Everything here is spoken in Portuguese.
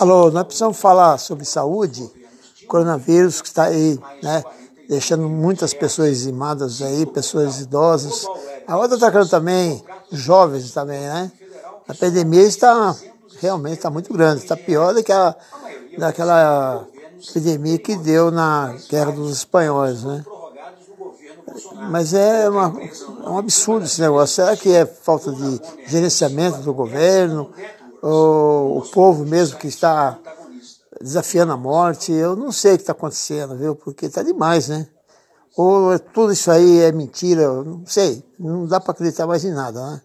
Alô, nós precisamos falar sobre saúde, coronavírus que está aí, né? Deixando muitas pessoas dizimadas aí, pessoas idosas. A outra atacando também jovens também, né? A pandemia está realmente está muito grande, está pior do que a, daquela epidemia que deu na Guerra dos Espanhóis, né? Mas é, uma, é um absurdo esse negócio. Será que é falta de gerenciamento do governo? o, povo mesmo que está desafiando a morte. Eu não sei o que está acontecendo, viu? Porque está demais, né? Ou é tudo isso aí é mentira, não sei. Não dá para acreditar mais em nada, né?